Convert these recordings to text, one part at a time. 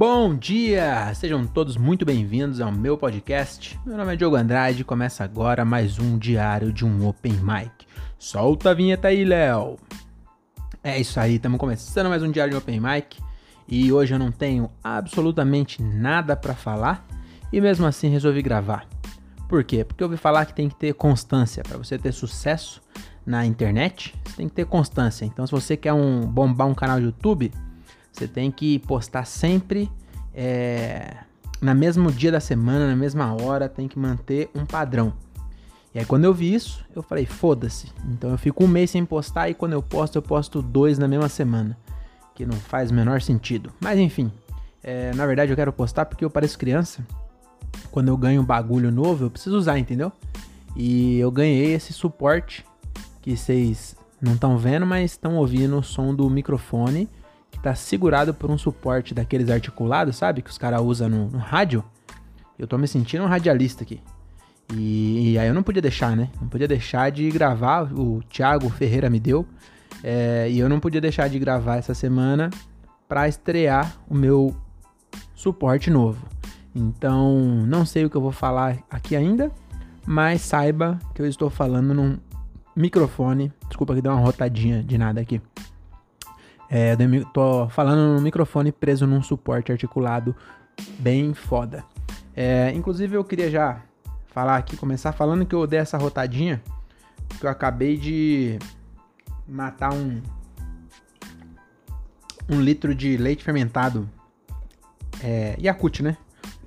Bom dia! Sejam todos muito bem-vindos ao meu podcast. Meu nome é Diogo Andrade e começa agora mais um diário de um Open Mic. Solta a vinheta aí, Léo! É isso aí, estamos começando mais um diário de Open Mic e hoje eu não tenho absolutamente nada para falar e mesmo assim resolvi gravar. Por quê? Porque eu ouvi falar que tem que ter constância para você ter sucesso na internet. Você tem que ter constância. Então, se você quer um bombar um canal de YouTube, você tem que postar sempre é, na mesmo dia da semana, na mesma hora, tem que manter um padrão. E aí quando eu vi isso, eu falei, foda-se. Então eu fico um mês sem postar e quando eu posto, eu posto dois na mesma semana. Que não faz o menor sentido. Mas enfim, é, na verdade eu quero postar porque eu pareço criança. Quando eu ganho um bagulho novo, eu preciso usar, entendeu? E eu ganhei esse suporte que vocês não estão vendo, mas estão ouvindo o som do microfone está segurado por um suporte daqueles articulados, sabe? Que os caras usam no, no, rádio. Eu tô me sentindo um radialista aqui. E, e, aí eu não podia deixar, né? Não podia deixar de gravar. O Thiago Ferreira me deu. É, e eu não podia deixar de gravar essa semana para estrear o meu suporte novo. Então, não sei o que eu vou falar aqui ainda, mas saiba que eu estou falando num microfone. Desculpa que deu uma rotadinha de nada aqui. É, tô falando no microfone preso num suporte articulado bem foda. É, inclusive eu queria já falar aqui, começar falando que eu dei essa rotadinha, porque eu acabei de matar um um litro de leite fermentado é, Yakut, né?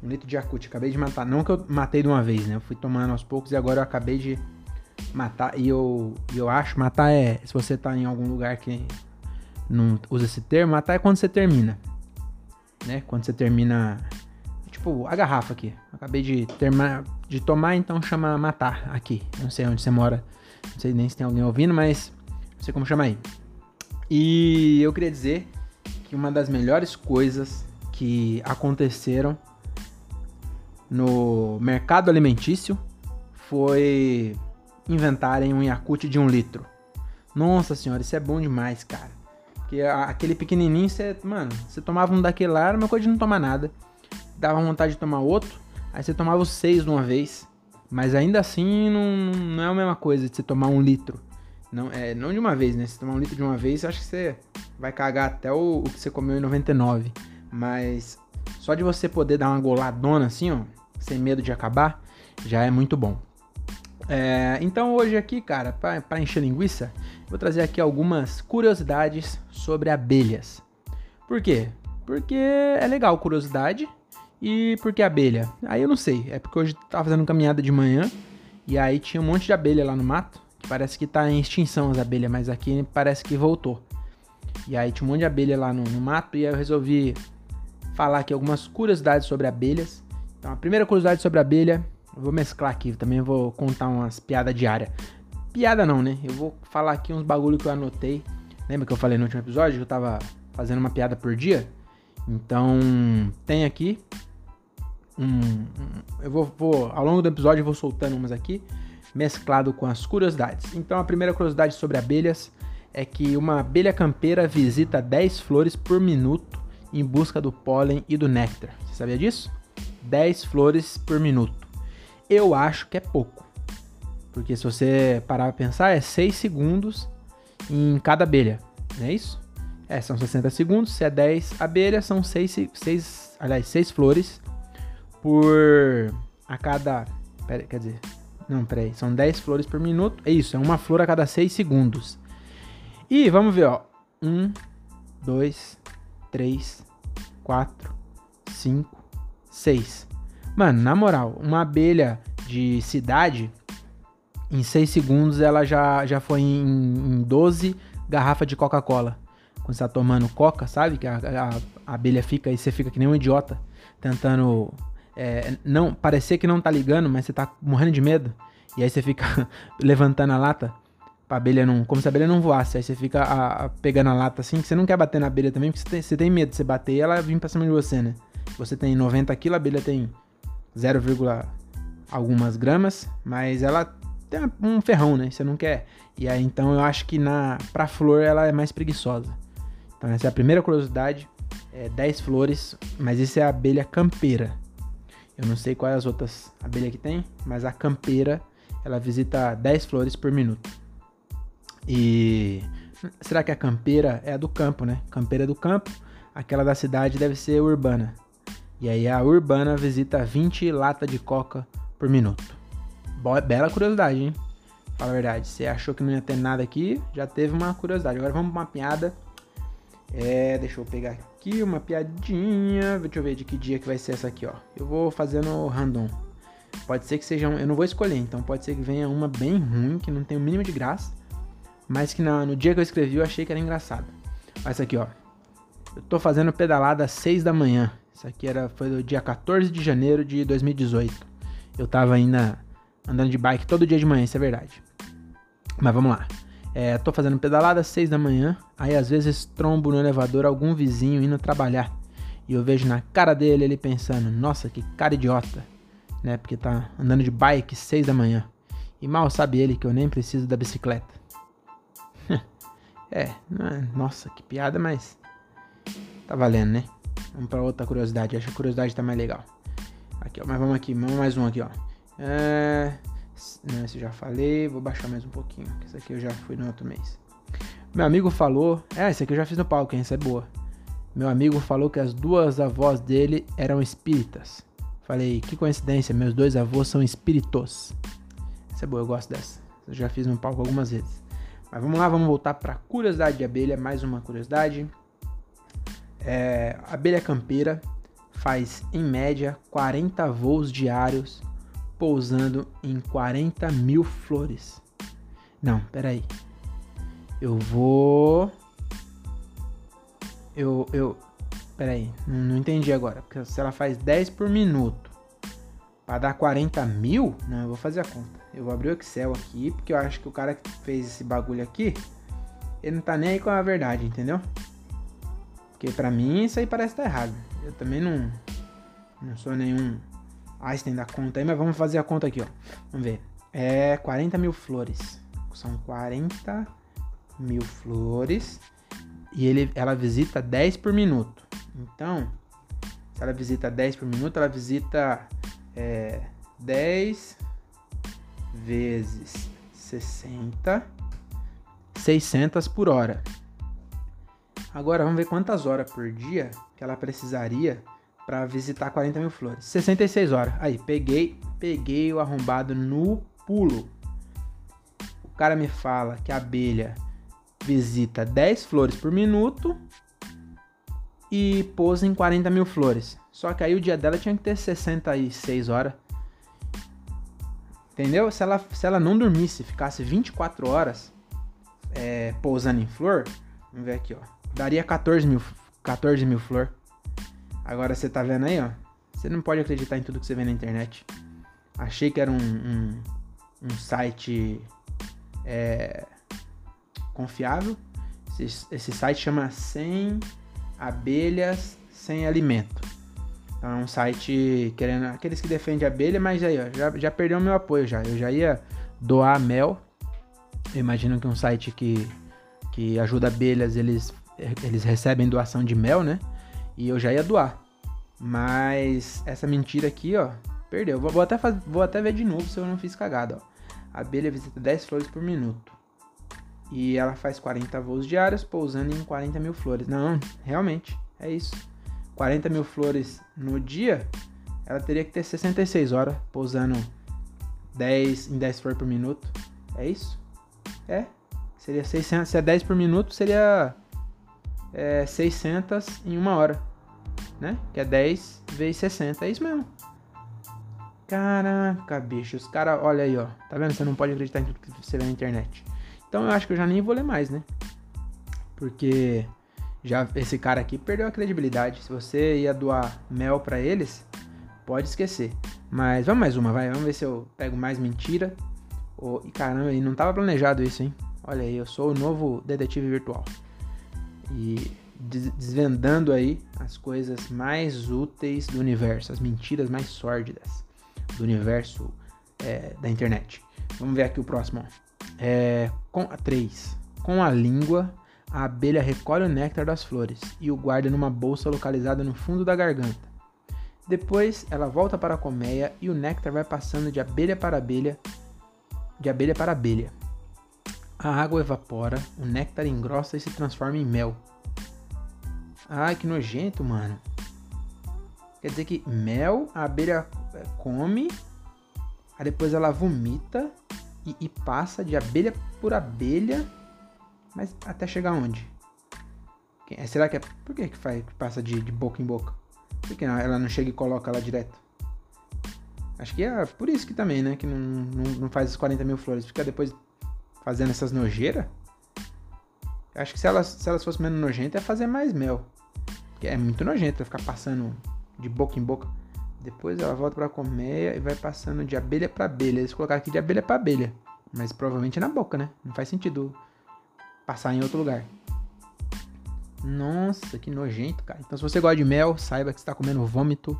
Um litro de Yakut. Acabei de matar. Não que eu matei de uma vez, né? Eu fui tomando aos poucos e agora eu acabei de matar. E eu, eu acho, matar é. Se você tá em algum lugar que não usa esse termo, matar é quando você termina. Né? Quando você termina. Tipo, a garrafa aqui. Acabei de terminar de tomar, então chama matar aqui. Não sei onde você mora. Não sei nem se tem alguém ouvindo, mas não sei como chama aí. E eu queria dizer que uma das melhores coisas que aconteceram no mercado alimentício foi inventarem um Yakut de um litro. Nossa senhora, isso é bom demais, cara. Porque aquele pequenininho, você, mano, você tomava um daquele lá, era uma coisa de não tomar nada. Dava vontade de tomar outro, aí você tomava os seis de uma vez. Mas ainda assim, não, não é a mesma coisa de você tomar um litro. Não, é, não de uma vez, né? Se tomar um litro de uma vez, acho que você vai cagar até o, o que você comeu em 99. Mas só de você poder dar uma goladona assim, ó, sem medo de acabar, já é muito bom. É, então hoje aqui, cara, para encher linguiça, vou trazer aqui algumas curiosidades sobre abelhas. Por quê? Porque é legal curiosidade e porque abelha. Aí eu não sei, é porque hoje tava fazendo caminhada de manhã e aí tinha um monte de abelha lá no mato. Que parece que tá em extinção as abelhas, mas aqui parece que voltou. E aí tinha um monte de abelha lá no, no mato e aí eu resolvi falar aqui algumas curiosidades sobre abelhas. Então a primeira curiosidade sobre abelha vou mesclar aqui, também vou contar umas piadas diárias. Piada não, né? Eu vou falar aqui uns bagulho que eu anotei. Lembra que eu falei no último episódio que eu tava fazendo uma piada por dia? Então, tem aqui um, eu vou, vou, ao longo do episódio eu vou soltando umas aqui, mesclado com as curiosidades. Então, a primeira curiosidade sobre abelhas é que uma abelha campeira visita 10 flores por minuto em busca do pólen e do néctar. Você sabia disso? 10 flores por minuto eu acho que é pouco. Porque se você parar pra pensar, é 6 segundos em cada abelha, não é isso? É, são 60 segundos, se é 10 abelhas, são 6, 6, aliás, 6 flores por a cada, pera, quer dizer, não, peraí, são 10 flores por minuto, é isso, é uma flor a cada 6 segundos. E vamos ver, ó, 1, 2, 3, 4, 5, 6. Mano, na moral, uma abelha de cidade, em 6 segundos ela já, já foi em, em 12 garrafas de Coca-Cola. Quando você tá tomando Coca, sabe? Que a, a, a, abelha fica e você fica que nem um idiota, tentando é, não parecer que não tá ligando, mas você tá morrendo de medo. E aí você fica levantando a lata pra abelha não. Como se a abelha não voasse. Aí você fica a, a, pegando a lata assim, que você não quer bater na abelha também, porque você tem, você tem medo de você bater e ela vir pra cima de você, né? Você tem 90 kg, a abelha tem 0, algumas gramas, mas ela tem um ferrão, né? Você não quer. E aí então eu acho que na pra flor ela é mais preguiçosa. Então essa é a primeira curiosidade é, 10 flores, mas isso é a abelha campeira. Eu não sei quais as outras abelhas que tem, mas a campeira ela visita 10 flores por minuto. E será que a campeira é a do campo, né? Campeira do campo, aquela da cidade deve ser urbana. E aí a urbana visita 20 latas de coca por minuto. Boa, bela curiosidade, hein? Fala a verdade. Você achou que não ia ter nada aqui, já teve uma curiosidade. Agora vamos pra uma piada. É, deixa eu pegar aqui uma piadinha. Deixa eu ver de que dia que vai ser essa aqui, ó. Eu vou fazendo random. Pode ser que seja um, eu não vou escolher, então pode ser que venha uma bem ruim, que não tem o mínimo de graça, mas que no, no dia que eu escrevi eu achei que era engraçado. Mas aqui, ó. Eu tô fazendo pedalada às 6 da manhã. Isso aqui era, foi do dia 14 de janeiro de 2018. Eu tava ainda andando de bike todo dia de manhã, isso é verdade. Mas vamos lá. É, tô fazendo pedalada às 6 da manhã, aí às vezes trombo no elevador algum vizinho indo trabalhar. E eu vejo na cara dele ele pensando, nossa, que cara idiota né? Porque tá andando de bike 6 da manhã. E mal sabe ele que eu nem preciso da bicicleta. é, nossa, que piada, mas tá valendo, né? Vamos para outra curiosidade. Acho que a curiosidade tá mais legal. Aqui, ó, mas vamos aqui, vamos mais um aqui, ó. É, né, esse eu já falei, vou baixar mais um pouquinho. Esse aqui eu já fui no outro mês. Meu amigo falou, é, esse aqui eu já fiz no palco, hein? Essa é boa. Meu amigo falou que as duas avós dele eram espíritas. Falei, que coincidência, meus dois avós são espíritos. Essa é boa, eu gosto dessa. Eu já fiz no palco algumas vezes. Mas vamos lá, vamos voltar para curiosidade de abelha, mais uma curiosidade. É, abelha campeira faz em média 40 voos diários pousando em 40 mil flores. Não, peraí. Eu vou. Eu, eu, Pera aí, não, não entendi agora. Porque se ela faz 10 por minuto para dar 40 mil, não, eu vou fazer a conta. Eu vou abrir o Excel aqui, porque eu acho que o cara que fez esse bagulho aqui, ele não tá nem aí com a verdade, entendeu? Porque pra mim isso aí parece estar tá errado. Eu também não, não sou nenhum Einstein da conta aí, mas vamos fazer a conta aqui, ó. Vamos ver. É 40 mil flores. São 40 mil flores. E ele, ela visita 10 por minuto. Então, se ela visita 10 por minuto, ela visita é, 10 vezes 60, 600 por hora. Agora vamos ver quantas horas por dia que ela precisaria para visitar 40 mil flores. 66 horas. Aí, peguei, peguei o arrombado no pulo. O cara me fala que a abelha visita 10 flores por minuto e pôs em 40 mil flores. Só que aí o dia dela tinha que ter 66 horas. Entendeu? Se ela, se ela não dormisse, ficasse 24 horas é, pousando em flor, vamos ver aqui, ó. Daria 14 mil, 14 mil flor. Agora você tá vendo aí, ó. Você não pode acreditar em tudo que você vê na internet. Achei que era um, um, um site é, confiável. Esse, esse site chama 100 abelhas sem alimento. Então é um site querendo aqueles que defendem abelha, mas aí ó, já, já perdeu meu apoio já. Eu já ia doar mel. Eu imagino que um site que, que ajuda abelhas, eles, eles recebem doação de mel, né? E eu já ia doar. Mas essa mentira aqui, ó, perdeu. Vou, vou até, faz, vou até ver de novo se eu não fiz cagada, ó. A abelha visita 10 flores por minuto e ela faz 40 voos diários, pousando em 40 mil flores. Não, realmente, é isso. 40 mil flores no dia, ela teria que ter 66 horas, pousando 10 em 10 flores por minuto. É isso? É. Seria 600, se é 10 por minuto, seria é, 600 em uma hora, né? Que é 10 vezes 60, é isso mesmo. Caraca, bicho, os caras, olha aí, ó. Tá vendo? Você não pode acreditar em tudo que você vê na internet. Então eu acho que eu já nem vou ler mais, né? Porque já esse cara aqui perdeu a credibilidade. Se você ia doar mel para eles, pode esquecer. Mas vamos mais uma, vai. Vamos ver se eu pego mais mentira. Oh, e caramba, e não tava planejado isso, hein? Olha aí, eu sou o novo detetive virtual. E desvendando aí as coisas mais úteis do universo, as mentiras mais sórdidas do universo é, da internet. Vamos ver aqui o próximo. É, com a 3. Com a língua, a abelha recolhe o néctar das flores e o guarda numa bolsa localizada no fundo da garganta. Depois, ela volta para a colmeia e o néctar vai passando de abelha para abelha, de abelha para abelha. A água evapora, o néctar engrossa e se transforma em mel. Ai, que nojento, mano. Quer dizer que mel a abelha é, come, aí depois ela vomita e, e passa de abelha por abelha, mas até chegar onde? Será que é. Por que, que faz, passa de, de boca em boca? Por que não, ela não chega e coloca lá direto? Acho que é por isso que também, né? Que não, não, não faz as 40 mil flores. Fica depois fazendo essas nojeiras. Acho que se elas, se elas fossem menos nojentas, é fazer mais mel. Porque é muito nojento ficar passando de boca em boca. Depois ela volta pra colmeia e vai passando de abelha para abelha. Eles colocaram aqui de abelha para abelha. Mas provavelmente é na boca, né? Não faz sentido passar em outro lugar. Nossa, que nojento, cara. Então, se você gosta de mel, saiba que você está comendo vômito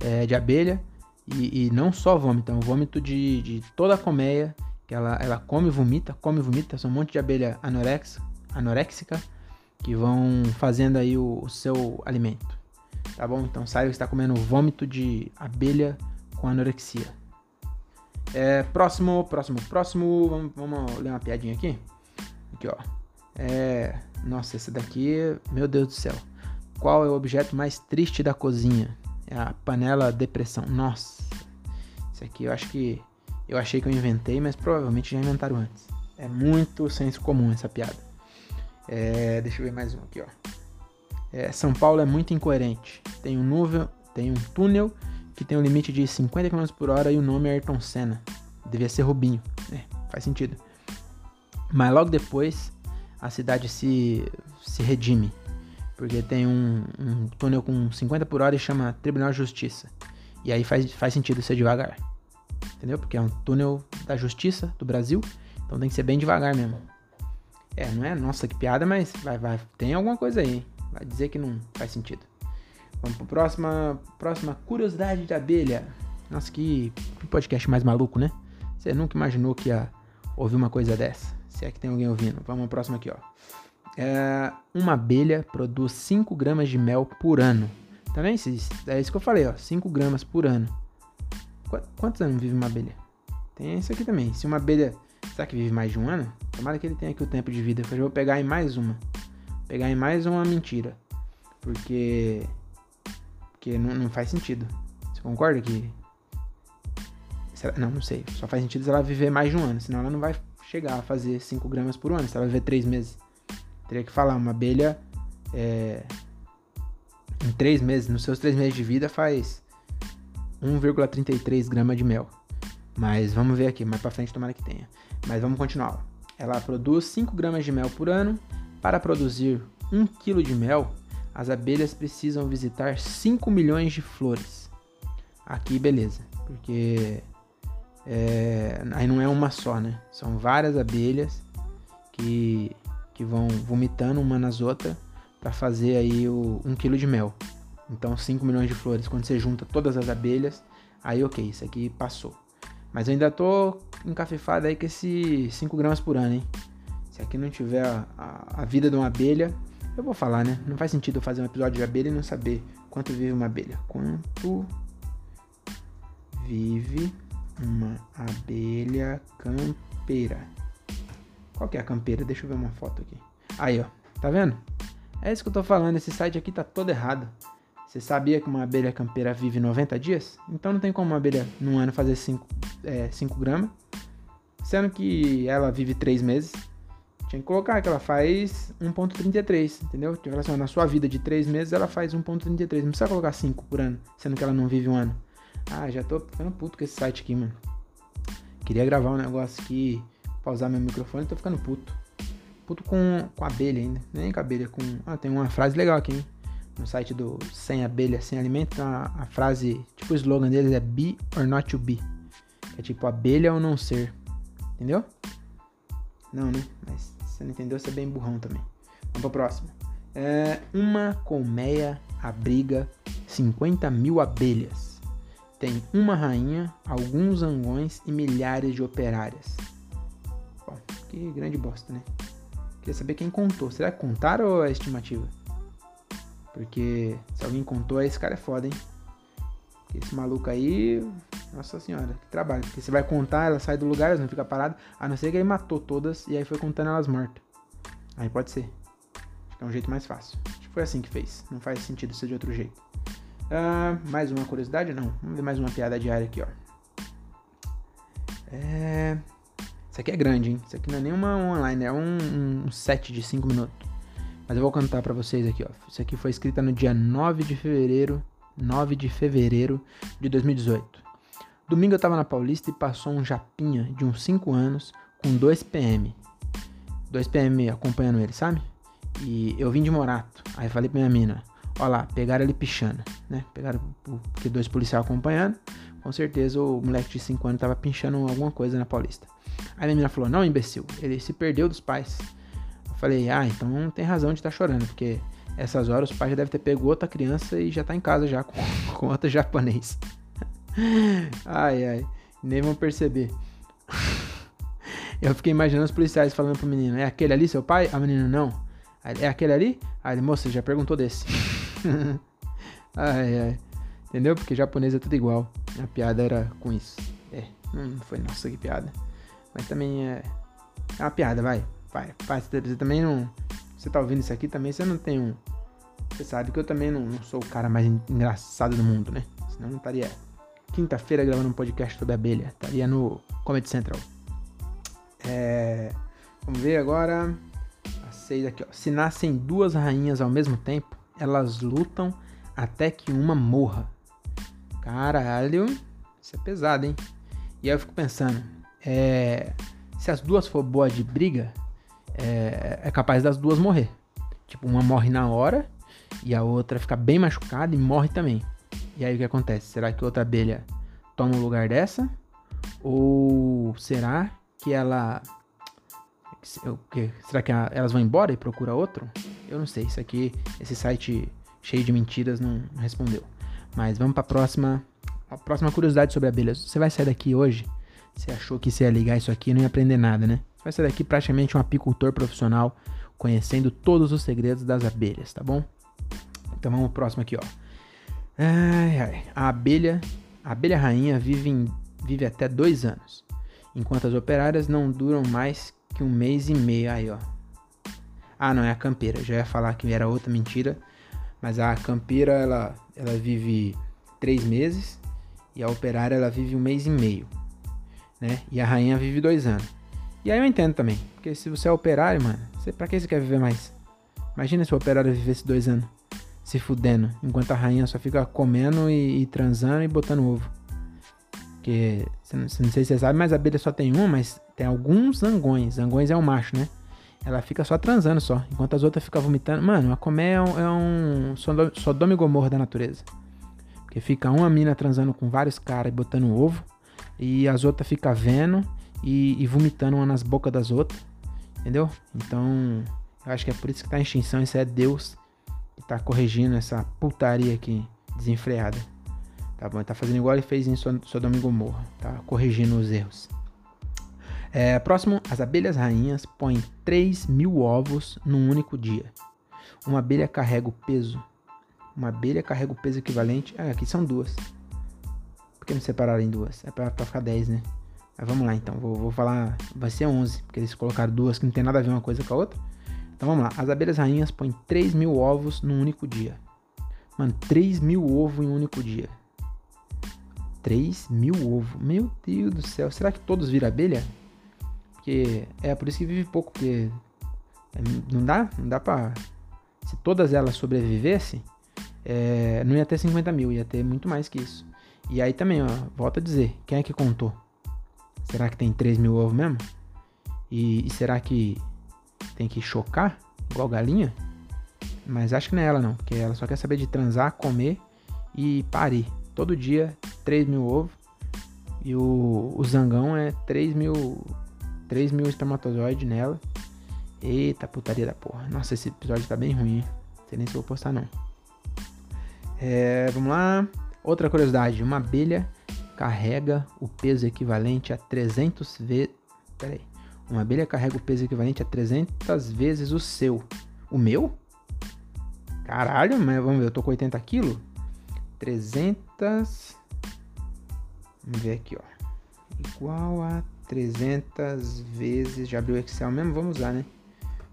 é, de abelha. E, e, não só vômito, é um vômito de, de toda a colmeia. Que ela, ela come vomita, come vomita. São um monte de abelha anorex, anoréxica que vão fazendo aí o, o seu alimento. Tá bom? Então, saiba que está comendo vômito de abelha com anorexia. É, próximo, próximo, próximo. Vamos, vamos ler uma piadinha aqui. Aqui, ó. É, nossa, esse daqui, meu Deus do céu. Qual é o objeto mais triste da cozinha? É a panela depressão. Nossa. Isso aqui eu acho que eu achei que eu inventei, mas provavelmente já inventaram antes. É muito senso comum essa piada. É, deixa eu ver mais um aqui, ó. É, São Paulo é muito incoerente. Tem um nuvem, tem um túnel que tem um limite de 50 km por hora e o nome é Ayrton Senna. Devia ser Rubinho. É, faz sentido. Mas logo depois a cidade se, se redime. Porque tem um, um túnel com 50 por hora e chama Tribunal de Justiça. E aí faz, faz sentido ser devagar. Entendeu? Porque é um túnel da justiça do Brasil. Então tem que ser bem devagar mesmo. É, não é? Nossa, que piada, mas vai, vai. Tem alguma coisa aí. Vai dizer que não faz sentido. Vamos para próxima, próxima curiosidade da abelha. Nossa, que podcast mais maluco, né? Você nunca imaginou que ia ouvir uma coisa dessa. Se é que tem alguém ouvindo. Vamos ao próximo aqui, ó. É, uma abelha produz 5 gramas de mel por ano. Tá vendo? É isso que eu falei, ó. 5 gramas por ano. Qu quantos anos vive uma abelha? Tem isso aqui também. Se uma abelha. Será que vive mais de um ano? Tomara que ele tenha aqui o tempo de vida. Eu vou pegar em mais uma. Pegar em mais uma mentira. Porque. Porque não, não faz sentido. Você concorda que. Não, não sei. Só faz sentido se ela viver mais de um ano. Senão ela não vai chegar a fazer 5 gramas por ano, se ela viver 3 meses. Teria que falar, uma abelha é, em 3 meses, nos seus 3 meses de vida faz 1,33 gramas de mel. Mas vamos ver aqui, mais pra frente tomara que tenha. Mas vamos continuar. Ela produz 5 gramas de mel por ano. Para produzir 1 kg de mel, as abelhas precisam visitar 5 milhões de flores. Aqui, beleza. Porque é, aí não é uma só, né? São várias abelhas que, que vão vomitando uma nas outras para fazer aí o, um quilo de mel. Então 5 milhões de flores. Quando você junta todas as abelhas, aí ok, isso aqui passou. Mas eu ainda tô encafifado aí com esse 5 gramas por ano, hein? Se aqui não tiver a, a, a, vida de uma abelha, eu vou falar, né? Não faz sentido eu fazer um episódio de abelha e não saber quanto vive uma abelha. Quanto vive uma abelha campeira. Qual que é a campeira? Deixa eu ver uma foto aqui. Aí, ó. Tá vendo? É isso que eu tô falando. Esse site aqui tá todo errado. Você sabia que uma abelha campeira vive 90 dias? Então não tem como uma abelha num ano fazer 5 é, gramas. Sendo que ela vive 3 meses. Tinha que colocar que ela faz 1.33, entendeu? Tipo assim, na sua vida de 3 meses ela faz 1.33. Não precisa colocar 5 por ano, sendo que ela não vive um ano. Ah, já tô ficando puto com esse site aqui, mano. Queria gravar um negócio aqui, pausar meu microfone, tô ficando puto. Puto com, com abelha ainda, nem com abelha, com... Ah, tem uma frase legal aqui, hein? No site do Sem Abelha, Sem Alimento, a, a frase, tipo o slogan deles é Be or Not to Be. É tipo abelha ou não ser. Entendeu? Não, né? Mas você não entendeu, você é bem burrão também. Vamos pra próxima. É, uma colmeia abriga 50 mil abelhas tem uma rainha, alguns zangões e milhares de operárias. Bom, que grande bosta, né? Queria saber quem contou. Será que contaram ou é estimativa? Porque se alguém contou, esse cara é foda, hein? Esse maluco aí, nossa senhora, que trabalho. Porque você vai contar, ela sai do lugar, ela não fica parada. A não ser que ele matou todas e aí foi contando elas mortas. Aí pode ser. Acho que é um jeito mais fácil. Acho que foi assim que fez. Não faz sentido ser de outro jeito. Uh, mais uma curiosidade? Não. Vamos ver mais uma piada diária aqui, ó. É... Isso aqui é grande, hein? Isso aqui não é nenhuma online, é um, um set de 5 minutos. Mas eu vou contar para vocês aqui, ó. Isso aqui foi escrita no dia 9 de fevereiro 9 de fevereiro de 2018. Domingo eu tava na Paulista e passou um japinha de uns 5 anos com 2 PM. 2 PM acompanhando ele, sabe? E eu vim de Morato. Aí falei pra minha mina, ó lá, pegaram ele pichando, né? Pegaram porque dois policiais acompanhando. Com certeza o moleque de 5 anos tava pinchando alguma coisa na Paulista. Aí minha mina falou, não, imbecil, ele se perdeu dos pais. Falei, ah, então tem razão de estar tá chorando, porque essas horas o pai já deve ter pego outra criança e já tá em casa já com, com outro japonês. ai, ai, nem vão perceber. Eu fiquei imaginando os policiais falando pro menino: É aquele ali seu pai? A menina: Não. É aquele ali? Aí ele: Moça, já perguntou desse. ai, ai. Entendeu? Porque japonês é tudo igual. A piada era com isso. É, não foi nossa que piada. Mas também é. É uma piada, vai. Vai. vai. Você também não você tá ouvindo isso aqui também, você não tem um. Você sabe que eu também não, não sou o cara mais engraçado do mundo, né? Senão não estaria quinta-feira gravando um podcast sobre abelha. Estaria no Comedy Central. É, vamos ver agora. A seis aqui, ó. Se nascem duas rainhas ao mesmo tempo, elas lutam até que uma morra. Caralho, isso é pesado, hein? E aí eu fico pensando, é, se as duas for boas de briga, é, é capaz das duas morrer. Tipo, uma morre na hora e a outra fica bem machucada e morre também. E aí o que acontece? Será que outra abelha toma o lugar dessa? Ou será que ela. Será que elas vão embora e procura outro? Eu não sei. Isso aqui, esse site cheio de mentiras não, respondeu. Mas vamos para a próxima. A próxima curiosidade sobre abelhas. Você vai sair daqui hoje? Você achou que você ia ligar isso aqui e não ia aprender nada, né? Vai ser daqui praticamente um apicultor profissional, conhecendo todos os segredos das abelhas, tá bom? Então vamos pro próximo aqui, ó. Ai, ai. A abelha, a abelha rainha vive, em, vive até dois anos, enquanto as operárias não duram mais que um mês e meio. Aí, ó. Ah, não, é a campeira. Já ia falar que era outra mentira, mas a campeira ela, ela vive três meses e a operária ela vive um mês e meio, né? E a rainha vive dois anos. E aí eu entendo também. Porque se você é operário, mano, você, pra que você quer viver mais? Imagina se o operário vivesse dois anos se fudendo, enquanto a rainha só fica comendo e, e transando e botando ovo. Porque, não, não sei se você sabe, mas a abelha só tem uma, mas tem alguns zangões. Zangões é um macho, né? Ela fica só transando só, enquanto as outras ficam vomitando. Mano, a comer é um, é um Sodoma e Gomorra da natureza. Porque fica uma mina transando com vários caras e botando ovo, e as outras ficam vendo e, e vomitando uma nas bocas das outras. Entendeu? Então, eu acho que é por isso que tá em extinção. Isso é Deus que tá corrigindo essa putaria aqui desenfreada. Tá bom? Tá fazendo igual ele fez em Sodoma e Gomorra. Tá corrigindo os erros. É, próximo, as abelhas rainhas põem 3 mil ovos num único dia. Uma abelha carrega o peso. Uma abelha carrega o peso equivalente. Ah, aqui são duas. Por que não separaram em duas? É pra, pra ficar 10, né? Mas vamos lá então, vou, vou falar, vai ser 11, porque eles colocaram duas que não tem nada a ver uma coisa com a outra. Então vamos lá, as abelhas rainhas põem 3 mil ovos num único dia. Mano, 3 mil ovos em um único dia. 3 mil ovos, meu Deus do céu, será que todos viram abelha? Porque é por isso que vive pouco, porque é, não dá, não dá pra... Se todas elas sobrevivessem, é, não ia ter 50 mil, ia ter muito mais que isso. E aí também, ó, volto a dizer, quem é que contou? Será que tem 3 mil ovos mesmo? E, e, será que tem que chocar igual galinha? Mas acho que não é ela não, porque ela só quer saber de transar, comer e parir. Todo dia 3 mil ovos. E o, o zangão é 3 mil, 3 mil espermatozoides nela. Eita putaria da porra. Nossa, esse episódio tá bem ruim. Não sei nem se eu vou postar não. É, vamos lá. Outra curiosidade. Uma abelha carrega o peso equivalente a 300 vezes. Peraí. Uma abelha carrega o peso equivalente a 300 vezes o seu. O meu? Caralho, mas vamos ver, eu tô com 80 quilos. 300. Vamos ver aqui, ó. Igual a 300 vezes. Já abriu o Excel mesmo? Vamos usar, né?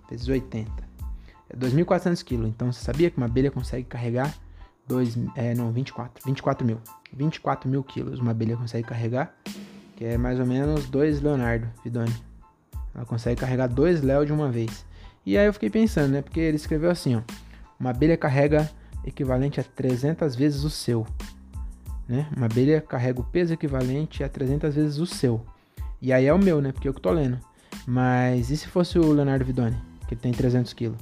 Vezes 80. É 2.400 quilos. Então você sabia que uma abelha consegue carregar 2. É, não, 24. 24 mil. 24 mil quilos uma abelha consegue carregar. Que é mais ou menos 2 Leonardo Vidoni. Ela consegue carregar dois Léo de uma vez. E aí eu fiquei pensando, né? Porque ele escreveu assim, ó. Uma abelha carrega equivalente a 300 vezes o seu. Né? Uma abelha carrega o peso equivalente a 300 vezes o seu. E aí é o meu, né? Porque eu que tô lendo. Mas e se fosse o Leonardo Vidoni, que tem 300 quilos?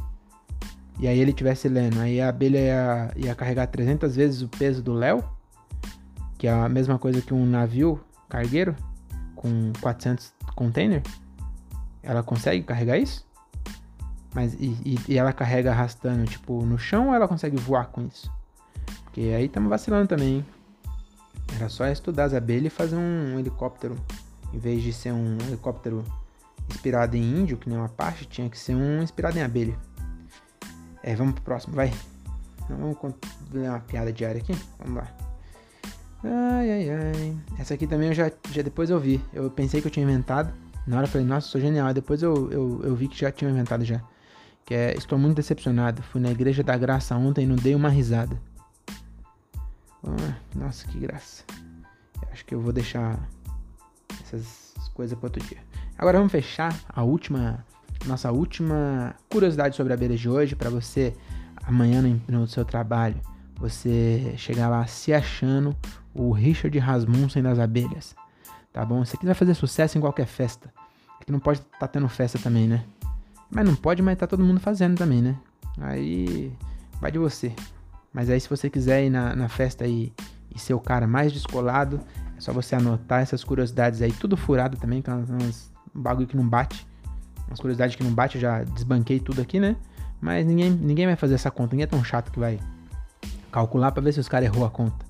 E aí ele tivesse lendo, aí a abelha ia, ia carregar 300 vezes o peso do Léo, que é a mesma coisa que um navio cargueiro com 400 container. Ela consegue carregar isso? Mas e, e, ela carrega arrastando, tipo, no chão ou ela consegue voar com isso? Porque aí estamos vacilando também, hein? Era só estudar as abelhas e fazer um, um helicóptero. Em vez de ser um helicóptero inspirado em índio, que nem uma parte, tinha que ser um inspirado em abelha. É, vamos pro próximo, vai. Não, vamos ler uma piada diária aqui? Vamos lá. Ai, ai, ai. Essa aqui também eu já, já depois eu vi. Eu pensei que eu tinha inventado. Na hora eu falei, nossa, sou genial. Depois eu, eu, eu vi que já tinha inventado já que é Estou muito decepcionado. Fui na Igreja da Graça ontem e não dei uma risada. Ah, nossa, que graça. Eu acho que eu vou deixar essas coisas para outro dia. Agora vamos fechar a última, nossa última curiosidade sobre abelhas de hoje para você amanhã no, no, seu trabalho você chegar lá se achando o Richard Rasmussen das abelhas, tá bom? Você quiser fazer sucesso em qualquer festa, que não pode estar tá tendo festa também, né? Mas não pode, mas tá todo mundo fazendo também, né? Aí vai de você. Mas aí se você quiser ir na, na festa e, e ser o cara mais descolado, é só você anotar essas curiosidades aí, tudo furado também, que é um bagulho que não bate. Umas curiosidades que não bate, eu já desbanquei tudo aqui, né? Mas ninguém, ninguém vai fazer essa conta, ninguém é tão chato que vai calcular para ver se os caras errou a conta.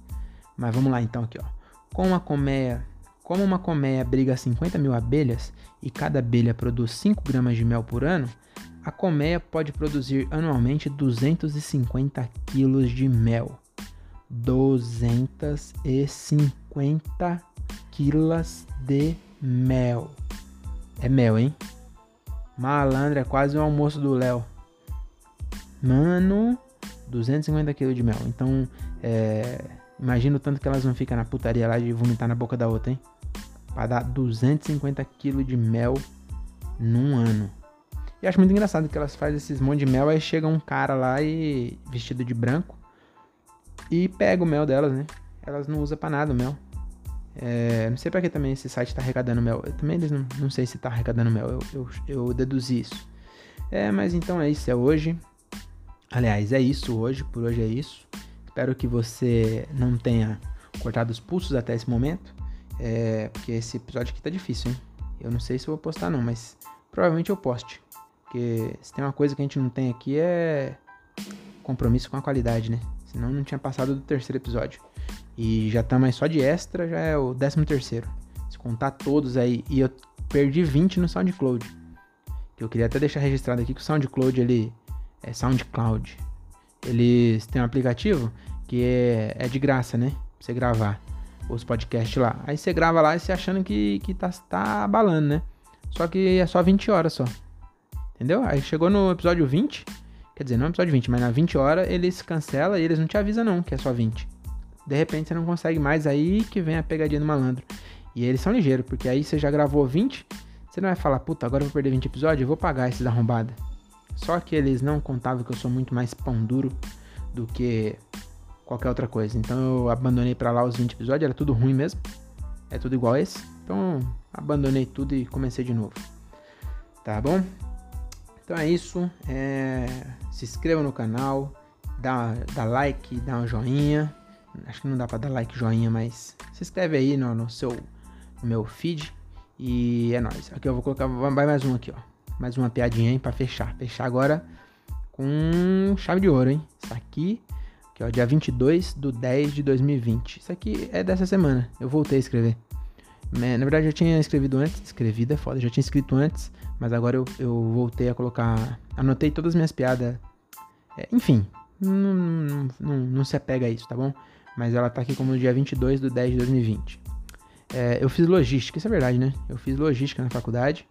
Mas vamos lá então aqui, ó. Com uma colmeia como uma colmeia abriga 50 mil abelhas e cada abelha produz 5 gramas de mel por ano, a colmeia pode produzir anualmente 250 quilos de mel. 250 quilos de mel. É mel, hein? Malandro, é quase o almoço do Léo. Mano, 250 quilos de mel. Então, é, imagina o tanto que elas vão ficar na putaria lá de vomitar na boca da outra, hein? para dar 250 kg de mel num ano. E acho muito engraçado que elas fazem esses monte de mel, aí chega um cara lá e vestido de branco e pega o mel delas, né? Elas não usam para nada o mel. É, não sei para que também esse site tá arrecadando mel. Eu, também não, não sei se tá arrecadando mel. Eu, eu, eu deduzi isso. É, mas então é isso, é hoje. Aliás, é isso hoje, por hoje é isso. Espero que você não tenha cortado os pulsos até esse momento. É, porque esse episódio aqui tá difícil, hein? Eu não sei se vou postar não, mas provavelmente eu poste. Porque se tem uma coisa que a gente não tem aqui é compromisso com a qualidade, né? Senão não tinha passado do terceiro episódio. E já tá mais só de extra, já é o décimo terceiro. Se contar todos aí. E eu perdi 20 no SoundCloud. Que eu queria até deixar registrado aqui que o SoundCloud, ele... É SoundCloud. Eles têm um aplicativo que é, é de graça, né? Pra você gravar os podcasts lá. Aí você grava lá e você achando que, que tá, tá abalando, né? Só que é só 20 horas só. Entendeu? Aí chegou no episódio 20. Quer dizer, não episódio 20, mas na 20 horas eles cancelam e eles não te avisam não que é só 20. De repente você não consegue mais, aí que vem a pegadinha do malandro. E eles são ligeiros, porque aí você já gravou 20, você não vai falar, puta, agora eu vou perder 20 episódios, eu vou pagar esses arrombados. Só que eles não contavam que eu sou muito mais pão duro do que qualquer outra coisa. Então eu abandonei para lá os 20 episódios, era tudo ruim mesmo. É tudo igual esse. Então abandonei tudo e comecei de novo. Tá bom? Então é isso. É... Se inscreva no canal, dá, dá like, dá um joinha. Acho que não dá para dar like joinha, mas se inscreve aí no, no seu no meu feed. E é nóis. Aqui eu vou colocar. Vai mais um aqui, ó. Mais uma piadinha, hein? Pra fechar. Fechar agora com chave de ouro, hein? Isso aqui é o dia 22 do 10 de 2020. Isso aqui é dessa semana, eu voltei a escrever. né, na verdade, eu tinha escrevido antes. Escrevido é foda, já tinha escrito antes. Mas agora eu, eu voltei a colocar. Anotei todas as minhas piadas. É, enfim, não, não, não, não, se apega a isso, tá bom? Mas ela tá aqui como no dia 22 de 10 de 2020. É, eu fiz logística, isso é verdade, né? Eu fiz logística na faculdade.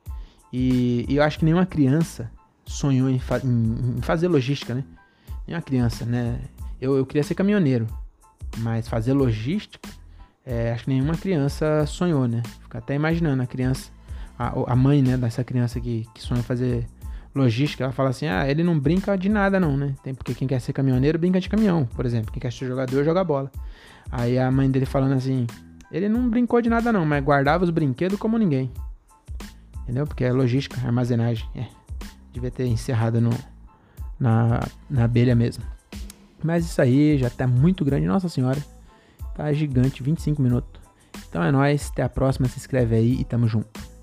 E, e eu acho que nenhuma criança sonhou em, fa em, em, fazer logística, né? Nenhuma criança, né? Eu, eu queria ser caminhoneiro. Mas fazer logística, é, acho que nenhuma criança sonhou, né? Fica até imaginando a criança, a, a mãe, né, dessa criança que, que sonha fazer logística, ela fala assim: ah, ele não brinca de nada, não, né? Tem porque quem quer ser caminhoneiro brinca de caminhão, por exemplo. Quem quer ser jogador, joga bola. Aí a mãe dele falando assim: ele não brincou de nada, não, mas guardava os brinquedos como ninguém. Entendeu? Porque é logística, armazenagem. É. Devia ter encerrado no, na, na abelha mesmo. Mas isso aí já tá muito grande, nossa senhora. Tá gigante, 25 minutos. Então é nóis, até a próxima, se inscreve aí e tamo junto.